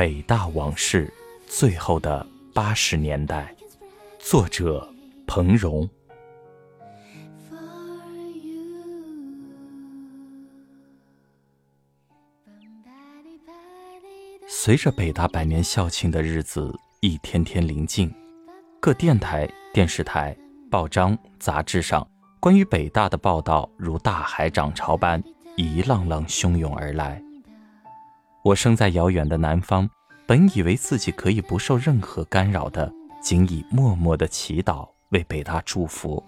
北大往事：最后的八十年代》，作者彭荣。随着北大百年校庆的日子一天天临近，各电台、电视台、报章、杂志上关于北大的报道如大海涨潮般一浪浪汹涌而来。我生在遥远的南方，本以为自己可以不受任何干扰的，仅以默默的祈祷为北大祝福，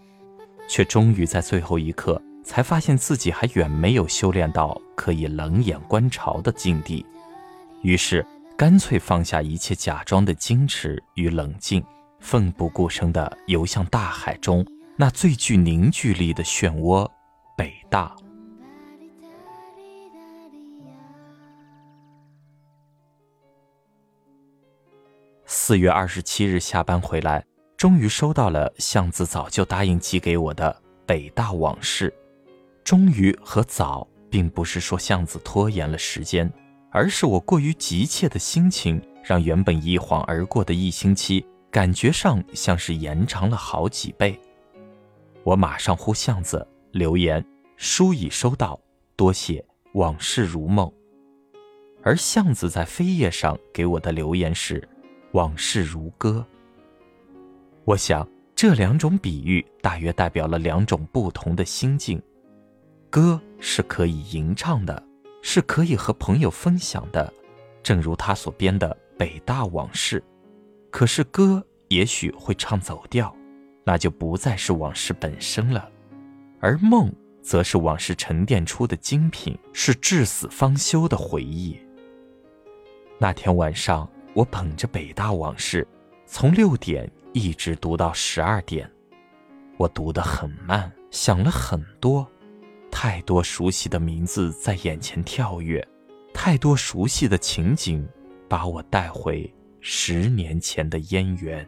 却终于在最后一刻才发现自己还远没有修炼到可以冷眼观潮的境地。于是，干脆放下一切假装的矜持与冷静，奋不顾身地游向大海中那最具凝聚力的漩涡——北大。四月二十七日下班回来，终于收到了向子早就答应寄给我的《北大往事》。终于和早，并不是说向子拖延了时间。而是我过于急切的心情，让原本一晃而过的一星期，感觉上像是延长了好几倍。我马上呼巷子留言：“书已收到，多谢，往事如梦。”而巷子在扉页上给我的留言是：“往事如歌。”我想，这两种比喻大约代表了两种不同的心境。歌是可以吟唱的。是可以和朋友分享的，正如他所编的《北大往事》。可是歌也许会唱走调，那就不再是往事本身了。而梦，则是往事沉淀出的精品，是至死方休的回忆。那天晚上，我捧着《北大往事》，从六点一直读到十二点。我读得很慢，想了很多。太多熟悉的名字在眼前跳跃，太多熟悉的情景把我带回十年前的燕园。